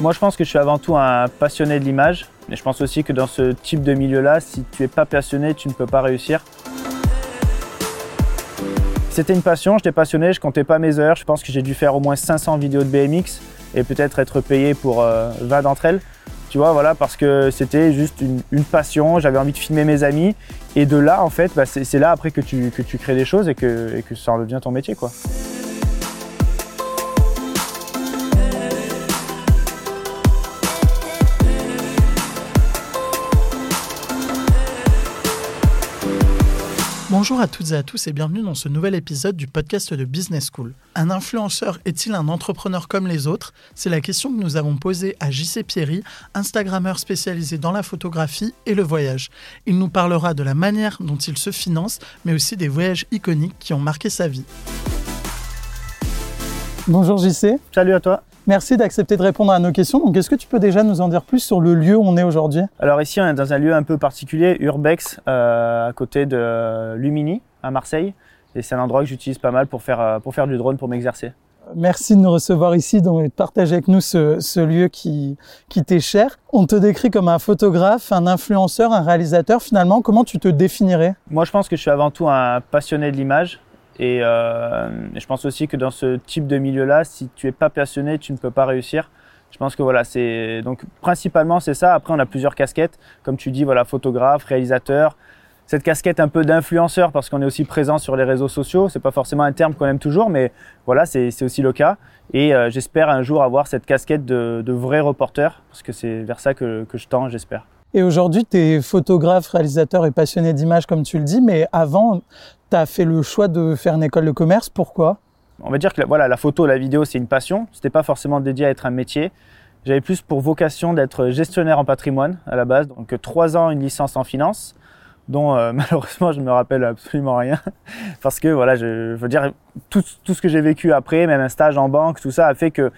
Moi, je pense que je suis avant tout un passionné de l'image. Et je pense aussi que dans ce type de milieu-là, si tu n'es pas passionné, tu ne peux pas réussir. C'était une passion, j'étais passionné, je comptais pas mes heures. Je pense que j'ai dû faire au moins 500 vidéos de BMX et peut-être être payé pour 20 euh, d'entre elles. Tu vois, voilà, parce que c'était juste une, passion, j'avais envie de filmer mes amis. Et de là, en fait, bah, c'est là après que tu, que tu crées des choses et que, et que ça en devient ton métier, quoi. Bonjour à toutes et à tous et bienvenue dans ce nouvel épisode du podcast de Business School. Un influenceur est-il un entrepreneur comme les autres? C'est la question que nous avons posée à JC Pierry, Instagrammeur spécialisé dans la photographie et le voyage. Il nous parlera de la manière dont il se finance, mais aussi des voyages iconiques qui ont marqué sa vie. Bonjour JC. Salut à toi. Merci d'accepter de répondre à nos questions. Donc, est-ce que tu peux déjà nous en dire plus sur le lieu où on est aujourd'hui? Alors ici, on est dans un lieu un peu particulier, Urbex, euh, à côté de Lumini, à Marseille. Et c'est un endroit que j'utilise pas mal pour faire, euh, pour faire du drone, pour m'exercer. Merci de nous recevoir ici et de partager avec nous ce, ce lieu qui, qui t'est cher. On te décrit comme un photographe, un influenceur, un réalisateur. Finalement, comment tu te définirais? Moi, je pense que je suis avant tout un passionné de l'image. Euh, et, je pense aussi que dans ce type de milieu-là, si tu es pas passionné, tu ne peux pas réussir. Je pense que voilà, c'est donc principalement c'est ça. Après, on a plusieurs casquettes, comme tu dis, voilà, photographe, réalisateur. Cette casquette un peu d'influenceur parce qu'on est aussi présent sur les réseaux sociaux. C'est pas forcément un terme qu'on aime toujours, mais voilà, c'est aussi le cas. Et euh, j'espère un jour avoir cette casquette de, vrai reporter parce que c'est vers ça que je tends, j'espère. Et aujourd'hui, tu es photographe, réalisateur et passionné d'image, comme tu le dis, mais avant, tu as fait le choix de faire une école de commerce. Pourquoi? On va dire que voilà, la photo, la vidéo, c'est une passion. Ce n'était pas forcément dédié à être un métier. J'avais plus pour vocation d'être gestionnaire en patrimoine à la base. Donc trois ans, une licence en finance, dont euh, malheureusement je ne me rappelle absolument rien. Parce que voilà, je, veux dire, tout, tout ce que j'ai vécu après, même un stage en banque, tout ça a fait que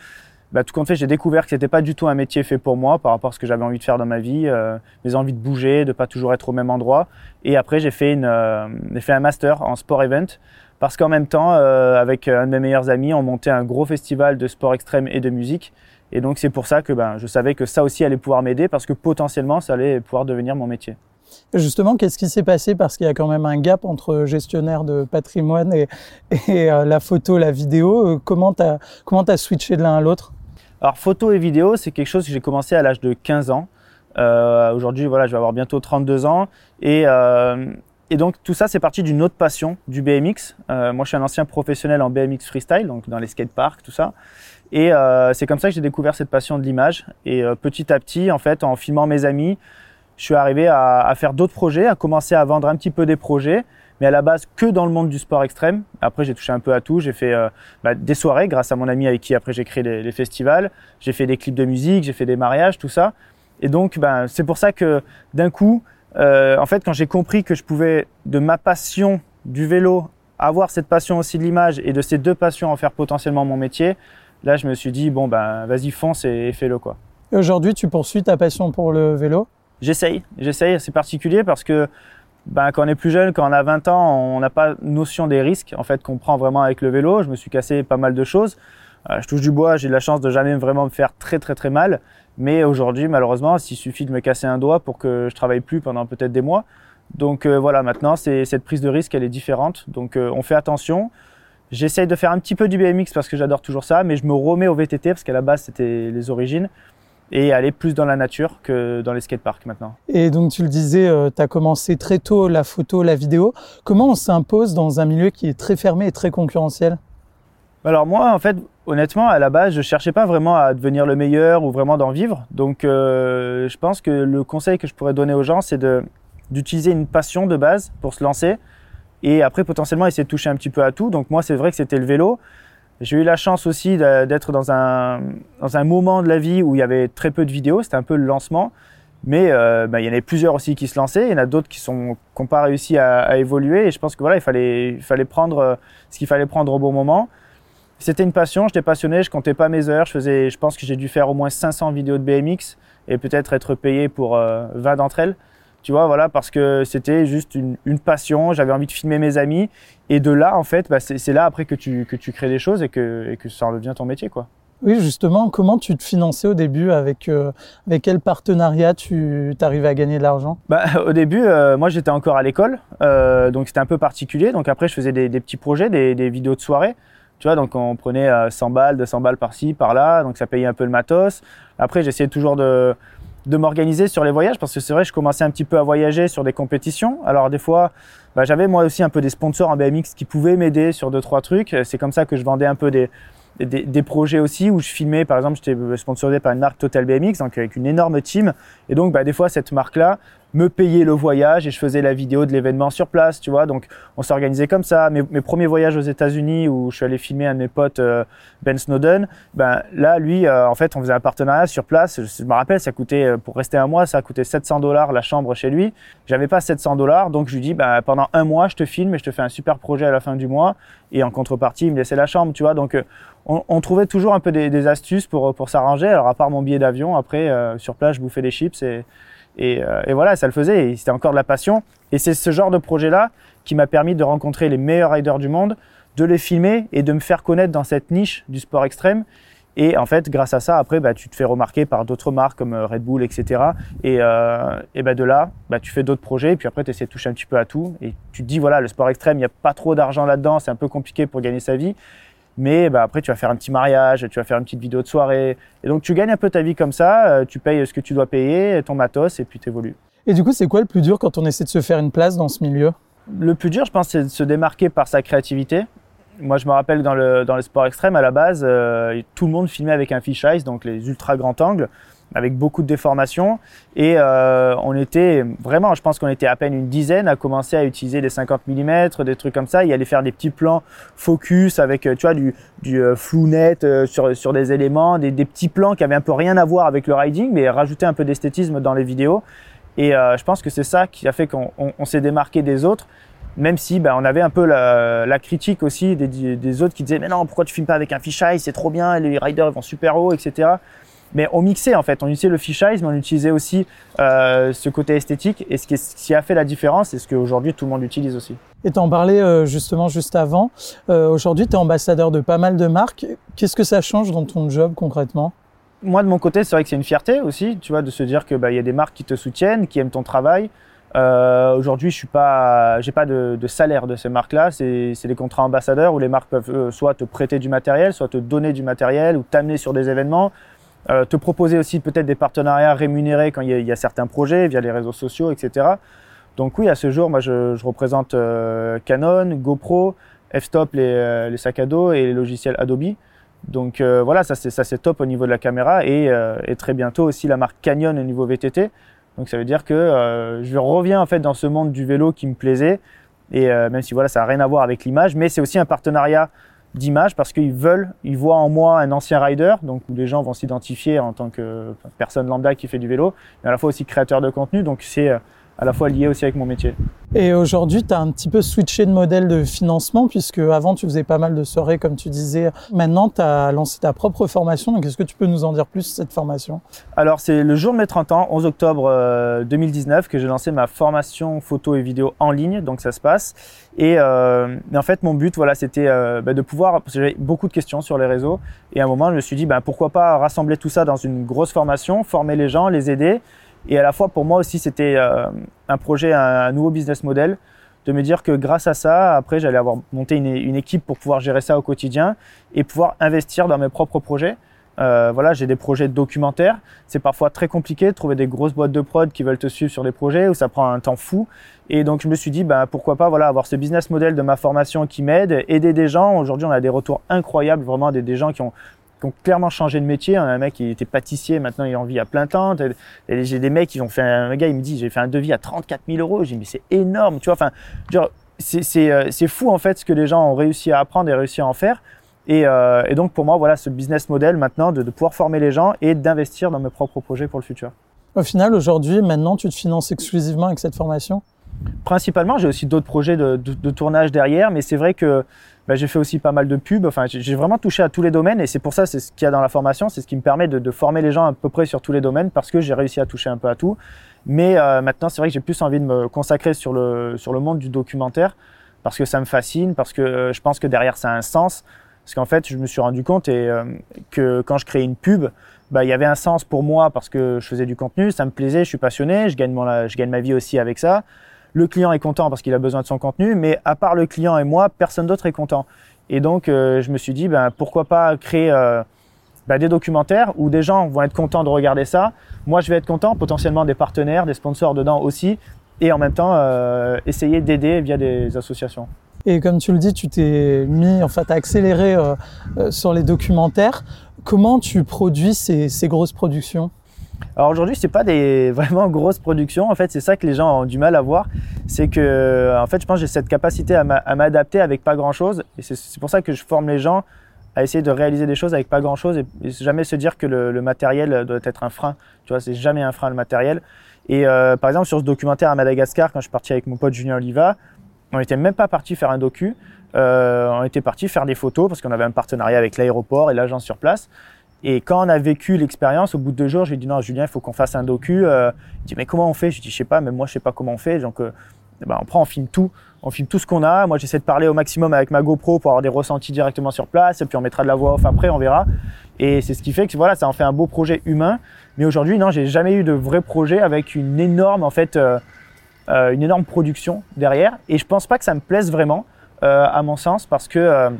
bah, tout compte fait, j'ai découvert que c'était pas du tout un métier fait pour moi par rapport à ce que j'avais envie de faire dans ma vie, euh, mes envies de bouger, de pas toujours être au même endroit. Et après, j'ai fait euh, fait un master en sport event parce qu'en même temps, euh, avec un de mes meilleurs amis, on montait un gros festival de sport extrême et de musique. Et donc, c'est pour ça que ben, je savais que ça aussi allait pouvoir m'aider parce que potentiellement, ça allait pouvoir devenir mon métier. Justement, qu'est-ce qui s'est passé? Parce qu'il y a quand même un gap entre gestionnaire de patrimoine et, et la photo, la vidéo. Comment tu as, comment as switché de l'un à l'autre? Alors photo et vidéo, c'est quelque chose que j'ai commencé à l'âge de 15 ans. Euh, Aujourd'hui, voilà, je vais avoir bientôt 32 ans. Et, euh, et donc tout ça, c'est parti d'une autre passion, du BMX. Euh, moi, je suis un ancien professionnel en BMX freestyle, donc dans les skateparks, tout ça. Et c'est comme ça que j'ai découvert cette passion de l'image. Et petit à petit, en fait, en filmant mes amis, je suis arrivé à faire d'autres projets, à commencer à vendre un petit peu des projets mais à la base que dans le monde du sport extrême. Après, j'ai touché un peu à tout. J'ai fait euh, bah, des soirées grâce à mon ami avec qui après j'ai créé les, festivals. J'ai fait des clips de musique, j'ai fait des mariages, tout ça. Et donc, ben, c'est pour ça que d'un coup, euh, en fait, quand j'ai compris que je pouvais de ma passion du vélo avoir cette passion aussi de l'image et de ces deux passions en faire potentiellement mon métier, là, je me suis dit bon ben, vas-y fonce et, fais-le quoi. Aujourd'hui, tu poursuis ta passion pour le vélo? J'essaye, j'essaye. C'est particulier parce que ben, quand on est plus jeune, quand on a 20 ans, on n'a pas notion des risques en fait qu'on prend vraiment avec le vélo. Je me suis cassé pas mal de choses. Euh, je touche du bois, j'ai la chance de jamais vraiment me faire très très très mal. Mais aujourd'hui, malheureusement, s'il suffit de me casser un doigt pour que je travaille plus pendant peut-être des mois. Donc euh, voilà, maintenant, cette prise de risque, elle est différente. Donc euh, on fait attention. J'essaye de faire un petit peu du BMX parce que j'adore toujours ça, mais je me remets au VTT parce qu'à la base, c'était les origines et aller plus dans la nature que dans les skateparks maintenant. Et donc tu le disais, euh, tu as commencé très tôt la photo, la vidéo. Comment on s'impose dans un milieu qui est très fermé et très concurrentiel? Alors moi, en fait, honnêtement, à la base, je cherchais pas vraiment à devenir le meilleur ou vraiment d'en vivre. Donc euh, je pense que le conseil que je pourrais donner aux gens, c'est d'utiliser une passion de base pour se lancer et après potentiellement essayer de toucher un petit peu à tout. Donc moi, c'est vrai que c'était le vélo. J'ai eu la chance aussi d'être dans un, dans un moment de la vie où il y avait très peu de vidéos, c'était un peu le lancement. Mais euh, bah, il y en avait plusieurs aussi qui se lançaient, il y en a d'autres qui n'ont pas réussi à, évoluer. Et je pense que voilà, il fallait, il fallait prendre euh, ce qu'il fallait prendre au bon moment. C'était une passion, j'étais passionné, je comptais pas mes heures. Je, faisais, je pense que j'ai dû faire au moins 500 vidéos de BMX et peut-être être payé pour 20 euh, d'entre elles. Tu vois, voilà, parce que c'était juste une, une passion, j'avais envie de filmer mes amis. Et de là, en fait, bah, c'est là après que tu, que tu crées des choses et que, et que ça en devient ton métier, quoi. Oui, justement, comment tu te finançais au début avec, euh, avec quel partenariat tu arrivais à gagner de l'argent? Bah, Au début, euh, moi j'étais encore à l'école, euh, donc c'était un peu particulier. Donc après, je faisais des, des petits projets, des, des, vidéos de soirée. Tu vois, donc on prenait 100 balles, 200 balles par-ci, par-là, donc ça payait un peu le matos. Après, j'essayais toujours de, de m'organiser sur les voyages parce que c'est vrai, je commençais un petit peu à voyager sur des compétitions. Alors des fois, bah, j'avais moi aussi un peu des sponsors en BMX qui pouvaient m'aider sur deux trois trucs. C'est comme ça que je vendais un peu des des, des, projets aussi où je filmais, par exemple, j'étais sponsorisé par une marque Total BMX, donc avec une énorme team. Et donc, bah, des fois, cette marque-là me payait le voyage et je faisais la vidéo de l'événement sur place, tu vois. Donc, on s'organisait comme ça. Mes, premiers voyages aux États-Unis où je suis allé filmer un de mes potes, euh, Ben Snowden, ben là, lui, euh, en fait, on faisait un partenariat sur place. Je, me rappelle, ça coûtait, euh, pour rester un mois, ça coûtait 700 dollars la chambre chez lui. J'avais pas 700 dollars, donc je lui dis, ben, pendant un mois, je te filme et je te fais un super projet à la fin du mois. Et en contrepartie, il me laissait la chambre, tu vois. Donc, on, trouvait toujours un peu des, astuces pour, pour s'arranger. Alors, à part mon billet d'avion, après, sur place, je bouffais des chips et, et, euh, et voilà, ça le faisait. C'était encore de la passion. Et c'est ce genre de projet-là qui m'a permis de rencontrer les meilleurs riders du monde, de les filmer et de me faire connaître dans cette niche du sport extrême. Et en fait, grâce à ça, après, bah, tu te fais remarquer par d'autres marques comme euh, Red Bull, etc. Et, euh, et bah, de là, bah, tu fais d'autres projets. Et puis après, tu essaies de toucher un petit peu à tout. Et tu te dis, voilà, le sport extrême, il n'y a pas trop d'argent là-dedans. C'est un peu compliqué pour gagner sa vie. Mais bah, après, tu vas faire un petit mariage, tu vas faire une petite vidéo de soirée. Et donc, tu gagnes un peu ta vie comme ça. Euh, tu payes ce que tu dois payer, ton matos, et puis tu évolues. Et du coup, c'est quoi le plus dur quand on essaie de se faire une place dans ce milieu? Le plus dur, je pense, c'est de se démarquer par sa créativité. Moi, je me rappelle dans le, dans le sport extrême, à la base, euh, tout le monde filmait avec un fisheye, donc les ultra grands angles avec beaucoup de déformations. Et euh, on était vraiment, je pense qu'on était à peine une dizaine à commencer à utiliser des 50 mm, des trucs comme ça, et aller faire des petits plans focus avec, tu vois, du, du euh, flou net euh, sur, sur des éléments, des, des, petits plans qui avaient un peu rien à voir avec le riding, mais rajouter un peu d'esthétisme dans les vidéos. Et euh, je pense que c'est ça qui a fait qu'on on, on s'est démarqué des autres même si ben, on avait un peu la, la critique aussi des, des, autres qui disaient mais non pourquoi tu filmes pas avec un fisheye c'est trop bien les riders vont super haut etc mais on mixait en fait, on utilisait le fisheye, mais on utilisait aussi euh, ce côté esthétique. Et ce qui, ce qui, a fait la différence, c'est ce qu'aujourd'hui tout le monde utilise aussi. Et tu en parlais euh, justement juste avant. Euh, aujourd'hui, tu es ambassadeur de pas mal de marques. Qu'est-ce que ça change dans ton job concrètement? Moi, de mon côté, c'est vrai que c'est une fierté aussi, tu vois, de se dire que bah, y a des marques qui te soutiennent, qui aiment ton travail. Euh, Aujourd'hui, je suis pas, j'ai pas de, de, salaire de ces marques-là. C'est des contrats ambassadeurs où les marques peuvent euh, soit te prêter du matériel, soit te donner du matériel ou t'amener sur des événements. Euh, te proposer aussi peut-être des partenariats rémunérés quand il y, a, certains projets via les réseaux sociaux, etc. Donc oui, à ce jour, moi je, représente euh, Canon, GoPro, f-stop les, euh, les, sacs à dos et les logiciels Adobe. Donc voilà, ça c'est top au niveau de la caméra et, et, très bientôt aussi la marque Canyon au niveau VTT. Donc ça veut dire que je reviens en fait dans ce monde du vélo qui me plaisait et même si voilà ça n'a rien à voir avec l'image, mais c'est aussi un partenariat d'image parce qu'ils veulent, ils voient en moi un ancien rider, donc où les gens vont s'identifier en tant que personne lambda qui fait du vélo, mais à la fois aussi créateur de contenu, donc c'est à la fois lié aussi avec mon métier. Et aujourd'hui, tu as un petit peu switché de modèle de financement, puisque avant, tu faisais pas mal de soirées, comme tu disais. Maintenant, tu as lancé ta propre formation. Donc, est-ce que tu peux nous en dire plus cette formation? Alors, c'est le jour de mes 30 ans, 11 octobre 2019, que j'ai lancé ma formation photo et vidéo en ligne. Donc, ça se passe. Et, euh, en fait, mon but, voilà, c'était euh, bah, de pouvoir, parce que j'avais beaucoup de questions sur les réseaux. Et à un moment, je me suis dit, bah, pourquoi pas rassembler tout ça dans une grosse formation, former les gens, les aider. Et à la fois, pour moi aussi, c'était euh, un projet, un, nouveau business model, de me dire que grâce à ça, après, j'allais avoir monté une, équipe pour pouvoir gérer ça au quotidien et pouvoir investir dans mes propres projets. Euh, voilà, j'ai des projets documentaires. C'est parfois très compliqué de trouver des grosses boîtes de prod qui veulent te suivre sur des projets où ça prend un temps fou. Et donc, je me suis dit, bah, pourquoi pas, voilà, avoir ce business model de ma formation qui m'aide, aider des gens. Aujourd'hui, on a des retours incroyables, vraiment des gens qui ont qui ont clairement changé de métier. Un mec qui était pâtissier, maintenant il en vit à plein temps. J'ai des mecs qui ont fait un, gars, il me dit, j'ai fait un devis à 34 000 euros. J'ai dit, mais c'est énorme, tu vois. Enfin, c'est fou en fait ce que les gens ont réussi à apprendre et réussi à en faire. Et, euh, donc pour moi, voilà ce business model maintenant de pouvoir former les gens et d'investir dans mes propres projets pour le futur. Au final, aujourd'hui, maintenant, tu te finances exclusivement avec cette formation? Principalement, j'ai aussi d'autres projets de, tournage derrière, mais c'est vrai que bah, j'ai fait aussi pas mal de pubs. Enfin, j'ai vraiment touché à tous les domaines et c'est pour ça, c'est ce qu'il y a dans la formation, c'est ce qui me permet de, former les gens à peu près sur tous les domaines parce que j'ai réussi à toucher un peu à tout. Mais euh, maintenant, c'est vrai que j'ai plus envie de me consacrer sur le, sur le monde du documentaire parce que ça me fascine, parce que euh, je pense que derrière ça a un sens. Parce qu'en fait, je me suis rendu compte et, que quand je créais une pub, bah, il y avait un sens pour moi parce que je faisais du contenu, ça me plaisait, je suis passionné, je gagne, mon, je gagne ma vie aussi avec ça. Le client est content parce qu'il a besoin de son contenu, mais à part le client et moi, personne d'autre est content. Et donc, je me suis dit, ben, pourquoi pas créer bah, des documentaires où des gens vont être contents de regarder ça. Moi, je vais être content, potentiellement des partenaires, des sponsors dedans aussi, et en même temps euh, essayer d'aider via des associations. Et comme tu le dis, tu t'es mis, en fait, à accélérer euh, euh, sur les documentaires. Comment tu produis ces grosses productions? Alors aujourd'hui, c'est pas des vraiment grosses productions. En fait, c'est ça que les gens ont du mal à voir. C'est que, en fait, je pense que j'ai cette capacité à m'adapter avec pas grand chose. Et c'est pour ça que je forme les gens à essayer de réaliser des choses avec pas grand chose et, jamais se dire que le, matériel doit être un frein. Tu vois, c'est jamais un frein le matériel. Et euh, par exemple, sur ce documentaire à Madagascar, quand je suis parti avec mon pote Julien Oliva, on n'était même pas parti faire un docu. Euh, on était parti faire des photos parce qu'on avait un partenariat avec l'aéroport et l'agence sur place. Et quand on a vécu l'expérience, au bout de deux jours, j'ai dit non, Julien, il faut qu'on fasse un docu. Euh, il dit mais comment on fait? Je dis je sais pas, même moi je sais pas comment on fait. Donc euh, ben, on prend, on filme tout on filme tout ce qu'on a. Moi, j'essaie de parler au maximum avec ma GoPro pour avoir des ressentis directement sur place. Et puis, on mettra de la voix off après, on verra. Et c'est ce qui fait que voilà, ça en fait un beau projet humain. Mais aujourd'hui, non, j'ai jamais eu de vrai projet avec une énorme, en fait, euh, euh, une énorme production derrière. Et je pense pas que ça me plaise vraiment, à mon sens, parce que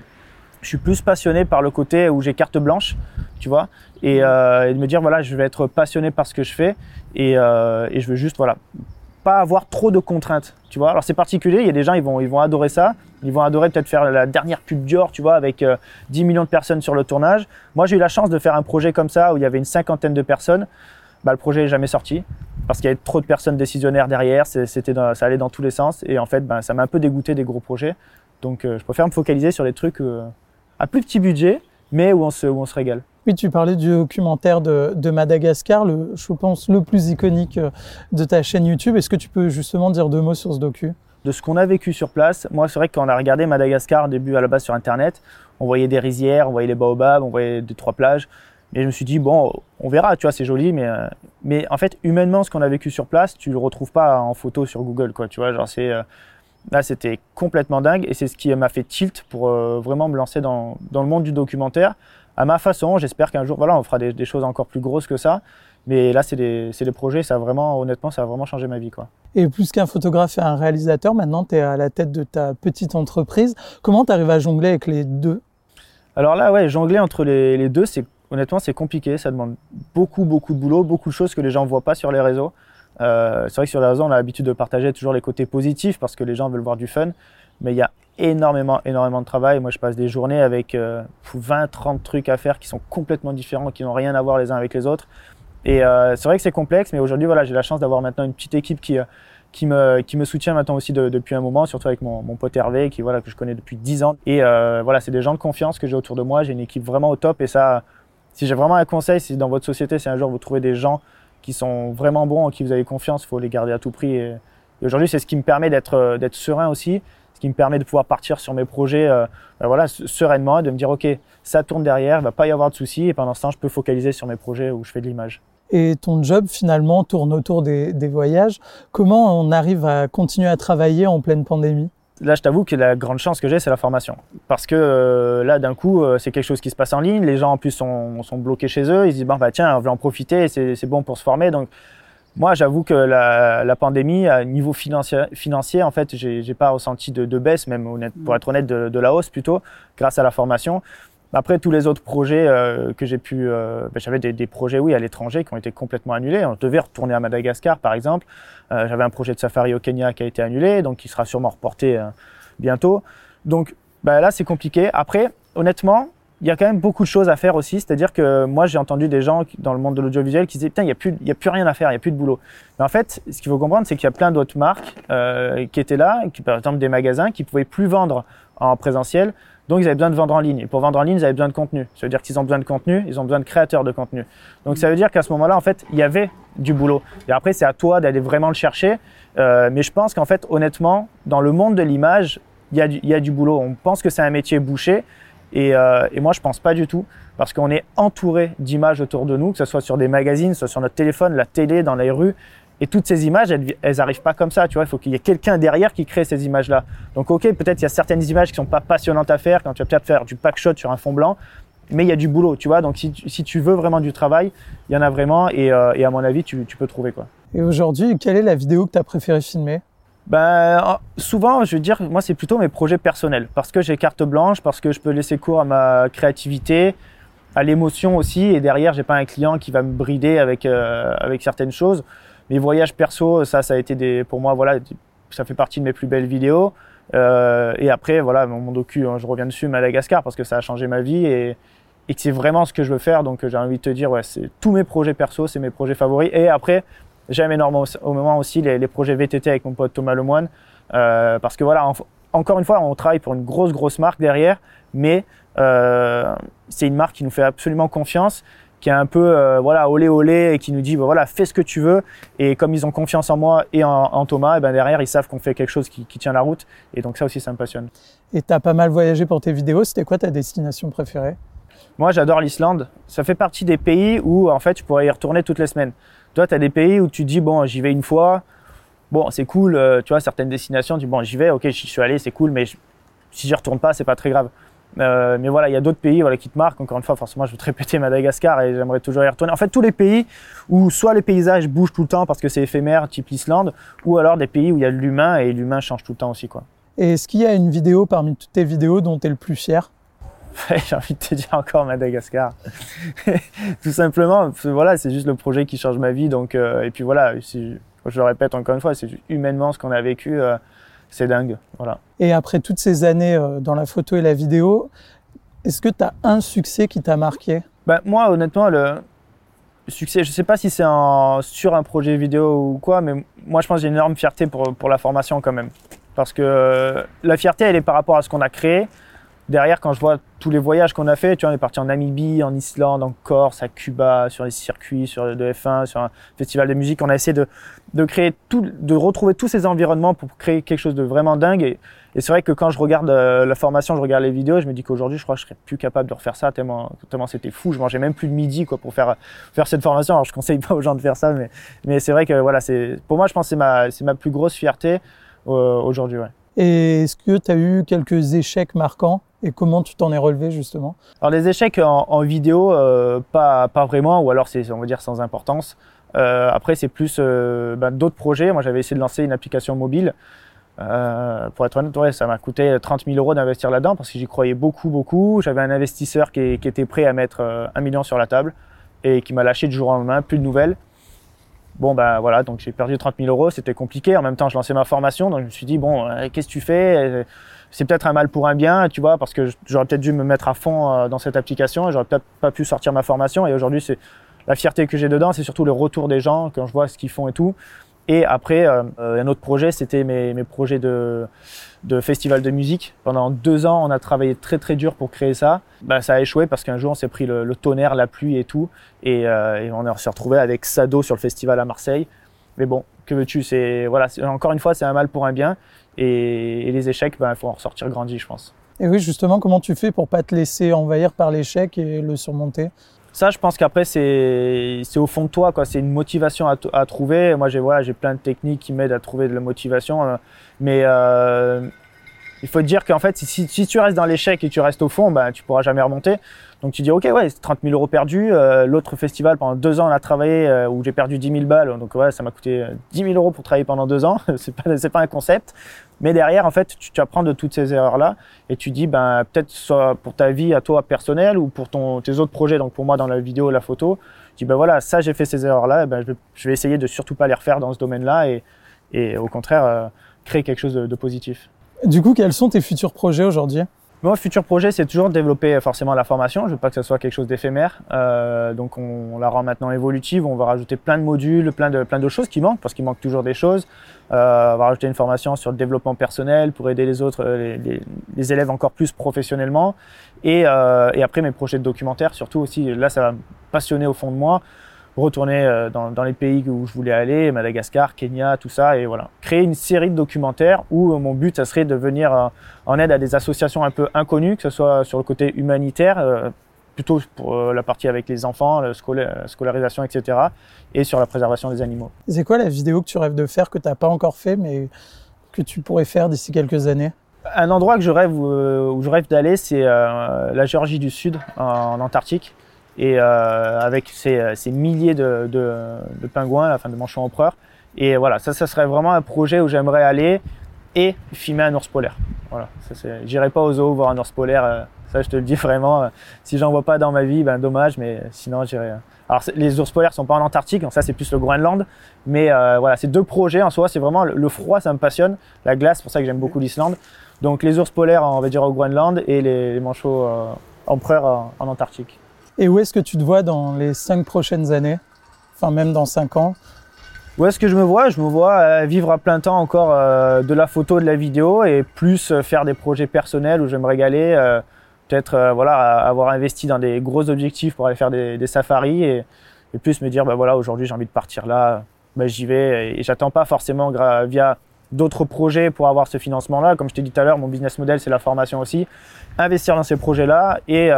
je suis plus passionné par le côté où j'ai carte blanche, tu vois, et, et, de me dire voilà, je vais être passionné par ce que je fais et, et je veux juste voilà pas avoir trop de contraintes, tu vois. Alors c'est particulier, il y a des gens, ils vont, ils vont adorer ça. Ils vont adorer peut-être faire la dernière pub Dior, tu vois, avec 10 euh, millions de personnes sur le tournage. Moi, j'ai eu la chance de faire un projet comme ça où il y avait une cinquantaine de personnes. Bah, le projet n'est jamais sorti parce qu'il y avait trop de personnes décisionnaires derrière. C'était ça allait dans tous les sens. Et en fait, bah, ça m'a un peu dégoûté des gros projets. Donc, euh, je préfère me focaliser sur des trucs euh, à plus petit budget, mais où on se, où on se régale. Oui, tu parlais du documentaire de, Madagascar, le, je pense le plus iconique euh, de ta chaîne YouTube. Est-ce que tu peux justement dire deux mots sur ce docu? De ce qu'on a vécu sur place, moi c'est vrai que quand on a regardé Madagascar au début à la base sur Internet, on voyait des rizières, on voyait les baobabs, on voyait deux, trois plages. Et je me suis dit, bon, on verra, tu vois, c'est joli, mais, euh, mais en fait, humainement, ce qu'on a vécu sur place, tu le retrouves pas en photo sur Google, quoi, tu vois, genre c'est... Euh, là, c'était complètement dingue et c'est ce qui m'a fait tilt pour vraiment me lancer dans, dans, le monde du documentaire à ma façon. J'espère qu'un jour, voilà, on fera des, choses encore plus grosses que ça. Mais là, c'est des, des, projets, ça a vraiment, honnêtement, ça a vraiment changé ma vie. Quoi. Et plus qu'un photographe et un réalisateur, maintenant, tu es à la tête de ta petite entreprise. Comment tu arrives à jongler avec les deux? Alors là, ouais, jongler entre les, deux, c'est honnêtement, c'est compliqué. Ça demande beaucoup, beaucoup de boulot, beaucoup de choses que les gens ne voient pas sur les réseaux. Euh, c'est vrai que sur les réseaux, on a l'habitude de partager toujours les côtés positifs parce que les gens veulent voir du fun. Mais il y a énormément, énormément de travail. Moi, je passe des journées avec 20, euh, 30 trucs à faire qui sont complètement différents, qui n'ont rien à voir les uns avec les autres. Et euh, c'est vrai que c'est complexe, mais aujourd'hui, voilà, j'ai la chance d'avoir maintenant une petite équipe qui, euh, me soutient maintenant aussi depuis un moment, surtout avec mon, mon, pote Hervé, qui, voilà, que je connais depuis 10 ans. Et voilà, c'est des gens de confiance que j'ai autour de moi. J'ai une équipe vraiment au top. Et ça, si j'ai vraiment un conseil, si dans votre société, si un jour vous trouvez des gens qui sont vraiment bons, en qui vous avez confiance, il faut les garder à tout prix. Et, aujourd'hui, c'est ce qui me permet d'être serein aussi ce qui me permet de pouvoir partir sur mes projets euh, ben voilà, sereinement de me dire, OK, ça tourne derrière, il ne va pas y avoir de soucis, et pendant ce temps, je peux focaliser sur mes projets où je fais de l'image. Et ton job finalement tourne autour des, voyages. Comment on arrive à continuer à travailler en pleine pandémie? Là, je t'avoue que la grande chance que j'ai, c'est la formation. Parce que euh, là, d'un coup, euh, c'est quelque chose qui se passe en ligne. Les gens, en plus, sont, sont bloqués chez eux. Ils se disent, bah, tiens, on veut en profiter, c'est bon pour se former. Donc, moi, j'avoue que la, la, pandémie, à niveau financier, financier en fait, j'ai pas ressenti de, de, baisse, même honnête, pour être honnête, de, de, la hausse plutôt, grâce à la formation. Après, tous les autres projets euh, que j'ai pu, euh, ben, j'avais des, des, projets, oui, à l'étranger qui ont été complètement annulés. On devait retourner à Madagascar, par exemple. Euh, j'avais un projet de safari au Kenya qui a été annulé, donc qui sera sûrement reporté euh, bientôt. Donc ben, là, c'est compliqué. Après, honnêtement, il y a quand même beaucoup de choses à faire aussi. C'est-à-dire que moi, j'ai entendu des gens dans le monde de l'audiovisuel qui disaient Putain, il n'y a, plus, y a plus rien à faire, il n'y a plus de boulot. Mais en fait, ce qu'il faut comprendre, c'est qu'il y a plein d'autres marques euh, qui étaient là, qui, par exemple des magasins qui pouvaient plus vendre en présentiel. Donc, ils avaient besoin de vendre en ligne. Et pour vendre en ligne, ils avaient besoin de contenu. Ça veut dire qu'ils ont besoin de contenu, ils ont besoin de créateurs de contenu. Donc, ça veut dire qu'à ce moment-là, en fait, il y avait du boulot. Et après, c'est à toi d'aller vraiment le chercher. Euh, mais je pense qu'en fait, honnêtement, dans le monde de l'image, il y, y, a du boulot. On pense que c'est un métier bouché. Et, euh, et, moi, je pense pas du tout, parce qu'on est entouré d'images autour de nous, que ce soit sur des magazines, soit sur notre téléphone, la télé, dans les rues. Et toutes ces images, elles, elles arrivent pas comme ça, tu vois. Il faut qu'il y ait quelqu'un derrière qui crée ces images-là. Donc, ok, peut-être il y a certaines images qui sont pas passionnantes à faire quand tu vas peut-être faire du pack shot sur un fond blanc, mais il y a du boulot, tu vois. Donc, si, tu- si tu veux vraiment du travail, il y en a vraiment, et, euh, et à mon avis, tu, tu peux trouver quoi. Et aujourd'hui, quelle est la vidéo que tu as préféré filmer? Ben, en- souvent, je veux dire, moi, c'est plutôt mes projets personnels, parce que j'ai carte blanche, parce que je peux laisser cours à ma créativité, à l'émotion aussi, et derrière, j'ai pas un client qui va me brider avec euh, avec certaines choses. Mes voyages perso, ça, ça a été des, pour moi, voilà, ça fait partie de mes plus belles vidéos. Euh, et après, voilà, mon, docu, hein, je reviens dessus, Madagascar, parce que ça a changé ma vie et et que c'est vraiment ce que je veux faire. Donc, j'ai envie de te dire, ouais, c'est tous mes projets perso, c'est mes projets favoris. Et après, j'aime énormément au moment aussi les, projets VTT avec mon pote Thomas Lemoine, euh, parce que voilà, en- encore une fois, on travaille pour une grosse, grosse marque derrière, mais euh, c'est une marque qui nous fait absolument confiance, qui est un peu, euh, voilà, olé olé, et qui nous dit, bah, voilà, fais ce que tu veux. Et comme ils ont confiance en moi et en, en Thomas, et ben derrière, ils savent qu'on fait quelque chose qui, qui tient la route. Et donc ça aussi, ça me passionne. Et tu as pas mal voyagé pour tes vidéos. C'était quoi ta destination préférée? Moi, j'adore l'Islande. Ça fait partie des pays où, en fait, tu pourrais y retourner toutes les semaines. Toi, tu as des pays où tu dis, bon, j'y vais une fois. Bon, c'est cool. euh, tu vois, certaines destinations, tu dis, bon, j'y vais, ok, j'y suis allé, c'est cool, mais je- si j'y retourne pas, c'est pas très grave. Euh, mais voilà, il y a d'autres pays voilà, qui te marquent. Encore une fois, forcément, je veux te répéter Madagascar et j'aimerais toujours y retourner. En fait, tous les pays où soit les paysages bougent tout le temps parce que c'est éphémère, type l'Islande, ou alors des pays où il y a de l'humain et l'humain change tout le temps aussi, quoi. Et est-ce qu'il y a une vidéo parmi toutes tes vidéos dont tu es le plus fier? J'ai envie de te dire encore Madagascar. Tout simplement, parce que voilà, c'est juste le projet qui change ma vie. Donc, euh, et puis voilà, je le répète encore une fois, c'est humainement ce qu'on a vécu, euh, c'est dingue. Voilà. Et après toutes ces années euh, dans la photo et la vidéo, est-ce que tu as un succès qui t'a marqué? Ben, moi, honnêtement, le succès, je sais pas si c'est sur un projet vidéo ou quoi, mais moi, je pense que j'ai une énorme fierté pour, pour la formation quand même. Parce que euh, la fierté, elle est par rapport à ce qu'on a créé. Derrière, quand je vois tous les voyages qu'on a fait, tu vois, on est parti en Namibie, en Islande, en Corse, à Cuba, sur les circuits, sur de F1, sur un festival de musique. On a essayé de, de créer tout, de retrouver tous ces environnements pour créer quelque chose de vraiment dingue. Et, et c'est vrai que quand je regarde euh, la formation, je regarde les vidéos, je me dis qu'aujourd'hui, je crois que je serais plus capable de refaire ça tellement, tellement c'était fou. Je mangeais même plus de midi, quoi, pour faire, faire cette formation. Alors, je conseille pas aux gens de faire ça, mais, mais c'est vrai que voilà, c'est, pour moi, je pense que c'est ma, c'est ma plus grosse fierté euh, aujourd'hui, ouais. Et est-ce que tu as eu quelques échecs marquants? Et comment tu t'en es relevé justement? Alors les échecs en, en vidéo, euh, pas, pas vraiment, ou alors c'est on va dire sans importance. Euh, après c'est plus euh, ben, d'autres projets. Moi j'avais essayé de lancer une application mobile. Euh, pour être honnête, ouais, ça m'a coûté 30 000 euros d'investir là-dedans parce que j'y croyais beaucoup, beaucoup. J'avais un investisseur qui, qui était prêt à mettre euh, un million sur la table et qui m'a lâché du jour au lendemain, plus de nouvelles. Bon ben voilà, donc j'ai perdu 30 000 euros, c'était compliqué. En même temps, je lançais ma formation, donc je me suis dit bon, euh, qu'est-ce que tu fais? Euh, C'est peut-être un mal pour un bien, tu vois, parce que j'aurais peut-être dû me mettre à fond euh, dans cette application et j'aurais peut-être pas pu sortir ma formation. Et aujourd'hui, c'est la fierté que j'ai dedans, c'est surtout le retour des gens quand je vois ce qu'ils font et tout. Et après, un autre projet, c'était mes, mes projets de, de festival de musique. Pendant deux ans, on a travaillé très très dur pour créer ça. Ben, ça a échoué parce qu'un jour, on s'est pris le, tonnerre, la pluie et tout. Et, euh, on s'est retrouvé avec Sado sur le festival à Marseille. Mais bon, que veux-tu? Voilà, encore une fois, c'est un mal pour un bien. Et, les échecs, ben, il faut en ressortir grandi, je pense. Et oui, justement, comment tu fais pour pas te laisser envahir par l'échec et le surmonter? Ça, je pense qu'après, c'est au fond de toi. C'est une motivation à, trouver. Moi, j'ai voilà, plein de techniques qui m'aident à trouver de la motivation. euh, mais euh, il faut te dire qu'en fait, si, tu restes dans l'échec et tu restes au fond, ben, tu pourras jamais remonter. Donc tu dis, ok, ouais, c'est 30 000 euros perdus. Euh, L'autre festival, pendant deux ans, on a travaillé où j'ai perdu 10 000 balles. Donc ouais, ça m'a coûté euh, 10 000 euros pour travailler pendant deux ans. c'est pas, pas un concept. Mais derrière, en fait, tu, tu apprends de toutes ces erreurs-là et tu dis, ben, peut-être soit pour ta vie à toi personnelle ou pour ton, tes autres projets. Donc pour moi, dans la vidéo, la photo, tu dis, ben voilà, ça, j'ai fait ces erreurs-là. eh Ben, je, vais, je vais essayer de surtout pas les refaire dans ce domaine-là et, et au contraire, euh, créer quelque chose de positif. Du coup, quels sont tes futurs projets aujourd'hui? Moi, futur projet, c'est toujours de développer euh, forcément la formation. Je veux pas que ce soit quelque chose d'éphémère. Euh, donc, on, la rend maintenant évolutive. On va rajouter plein de modules, plein de, plein de choses qui manquent, parce qu'il manque toujours des choses. Euh, on va rajouter une formation sur le développement personnel pour aider les autres, les, élèves encore plus professionnellement. Et, après, mes projets de documentaire, surtout aussi, là, ça va passionner au fond de moi. Retourner euh, dans, dans les pays où je voulais aller, Madagascar, Kenya, tout ça, et voilà. Créer une série de documentaires où euh, mon but, ça serait de venir euh, en aide à des associations un peu inconnues, que ce soit sur le côté humanitaire, plutôt pour la partie avec les enfants, la scolarisation, etc. Et sur la préservation des animaux. C'est quoi la vidéo que tu rêves de faire que tu n'as pas encore fait, mais que tu pourrais faire d'ici quelques années? Un endroit que je rêve, où je rêve d'aller, c'est la Géorgie du Sud, en Antarctique et euh, avec ces, milliers de, pingouins, enfin de manchots empereurs. Et voilà, ça, ça serait vraiment un projet où j'aimerais aller et filmer un ours polaire. Voilà, j'irai pas au zoo voir un ours polaire, euh, ça je te le dis vraiment. si j'en vois pas dans ma vie, ben dommage, mais sinon j'irai. Alors les ours polaires sont pas en Antarctique, donc ça c'est plus le Groenland, mais euh, voilà, ces deux projets en soi, c'est vraiment le froid, ça me passionne, la glace, c'est pour ça que j'aime beaucoup l'Islande. Donc les ours polaires, on va dire au Groenland, et les, manchots empereurs en Antarctique. Et où est-ce que tu te vois dans les cinq prochaines années? Enfin, même dans cinq ans? Où est-ce que je me vois? Je me vois euh, vivre à plein temps encore euh, de la photo, de la vidéo et plus euh, faire des projets personnels où je vais me régaler. Peut-être voilà, avoir investi dans des gros objectifs pour aller faire des, safaris et, plus me dire bah voilà aujourd'hui j'ai envie de partir là, bah, j'y vais et, j'attends pas forcément via d'autres projets pour avoir ce financement là. Comme je t'ai dit tout à l'heure, mon business model c'est la formation aussi. Investir dans ces projets là et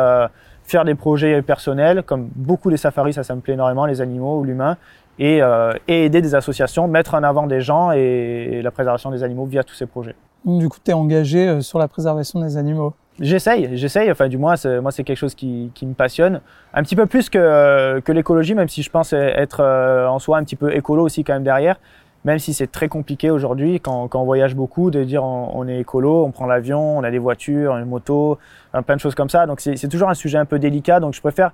faire des projets personnels, comme beaucoup des safaris, ça, ça me plaît énormément, les animaux ou l'humain, et, euh, aider des associations, mettre en avant des gens et, la préservation des animaux via tous ces projets. Donc, du coup, tu es engagé euh, sur la préservation des animaux J'essaye, j'essaye, enfin du moins, moi c'est quelque chose qui, qui, me passionne, un petit peu plus que, que l'écologie, même si je pense être euh, en soi un petit peu écolo aussi quand même derrière, même si c'est très compliqué aujourd'hui quand, quand, on voyage beaucoup de dire on, est écolo, on prend l'avion, on a des voitures, une moto, plein de choses comme ça. Donc c'est toujours un sujet un peu délicat. Donc je préfère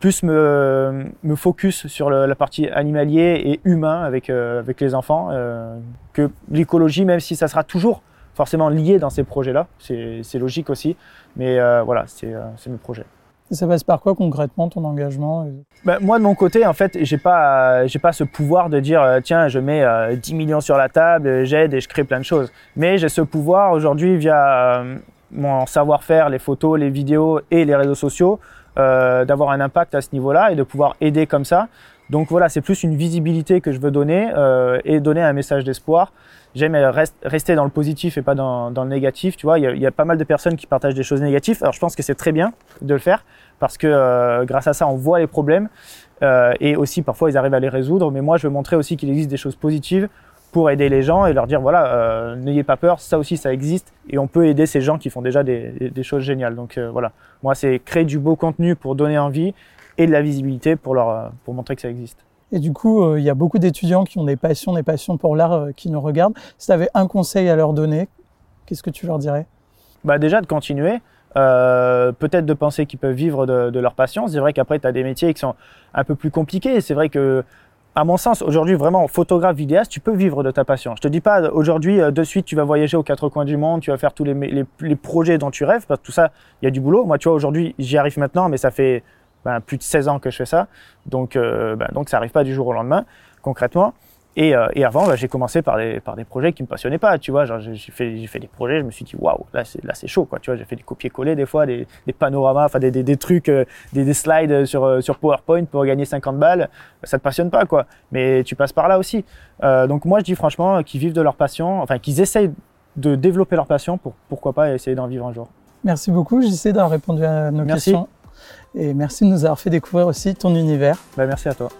plus me, me focus sur le, la partie animalier et humain avec, euh, avec les enfants euh, que l'écologie, même si ça sera toujours forcément lié dans ces projets-là. C'est logique aussi. Mais euh, voilà, c'est mes projets. Ça passe par quoi concrètement ton engagement ben, Moi de mon côté, en fait, j'ai pas, j'ai pas ce pouvoir de dire euh, tiens, je mets 10 euh, millions sur la table, j'aide et je crée plein de choses. Mais j'ai ce pouvoir aujourd'hui via euh, mon savoir-faire, les photos, les vidéos et les réseaux sociaux, d'avoir un impact à ce niveau-là et de pouvoir aider comme ça. Donc voilà, c'est plus une visibilité que je veux donner et donner un message d'espoir j'aime rester dans le positif et pas dans, le négatif. Tu vois, il y, a, pas mal de personnes qui partagent des choses négatives. Alors je pense que c'est très bien de le faire parce que euh, grâce à ça, on voit les problèmes euh, et aussi parfois ils arrivent à les résoudre. Mais moi, je veux montrer aussi qu'il existe des choses positives pour aider les gens et leur dire voilà, euh, n'ayez pas peur, ça aussi ça existe et on peut aider ces gens qui font déjà des, des choses géniales. Donc voilà, moi c'est créer du beau contenu pour donner envie et de la visibilité pour leur pour montrer que ça existe. Et du coup, euh, il y a beaucoup d'étudiants qui ont des passions, des passions pour l'art euh, qui nous regardent. Si tu avais un conseil à leur donner, qu'est-ce que tu leur dirais? Bah Déjà de continuer. Euh, peut-être de penser qu'ils peuvent vivre de, leur passion. C'est vrai qu'après, tu as des métiers qui sont un peu plus compliqués. C'est vrai que, à mon sens, aujourd'hui, vraiment, photographe, vidéaste, tu peux vivre de ta passion. Je te dis pas, aujourd'hui, de suite, tu vas voyager aux quatre coins du monde, tu vas faire tous les, les projets dont tu rêves, parce que tout ça, il y a du boulot. Moi, tu vois, aujourd'hui, j'y arrive maintenant, mais ça fait ben, plus de 16 ans que je fais ça. Donc, euh, ben, donc ça n'arrive pas du jour au lendemain, concrètement. Et, euh, et avant, ben, j'ai commencé par des, par des projets qui me passionnaient pas. Tu vois, j'ai fait, j'ai fait des projets, je me suis dit, waouh, là, c'est, là, c'est chaud, quoi. Tu vois, j'ai fait des copier-coller des fois, des, des panoramas, enfin, des, des, des, trucs, euh, des, des, slides sur, sur PowerPoint pour gagner 50 balles. Ça te passionne pas, quoi. Mais tu passes par là aussi. donc, moi, je dis franchement qu'ils vivent de leur passion, enfin, qu'ils essayent de développer leur passion pour pourquoi pas essayer d'en vivre un jour. Merci beaucoup, j'essaie d'avoir répondu à nos Merci. questions. Et merci de nous avoir fait découvrir aussi ton univers. Bah, merci à toi.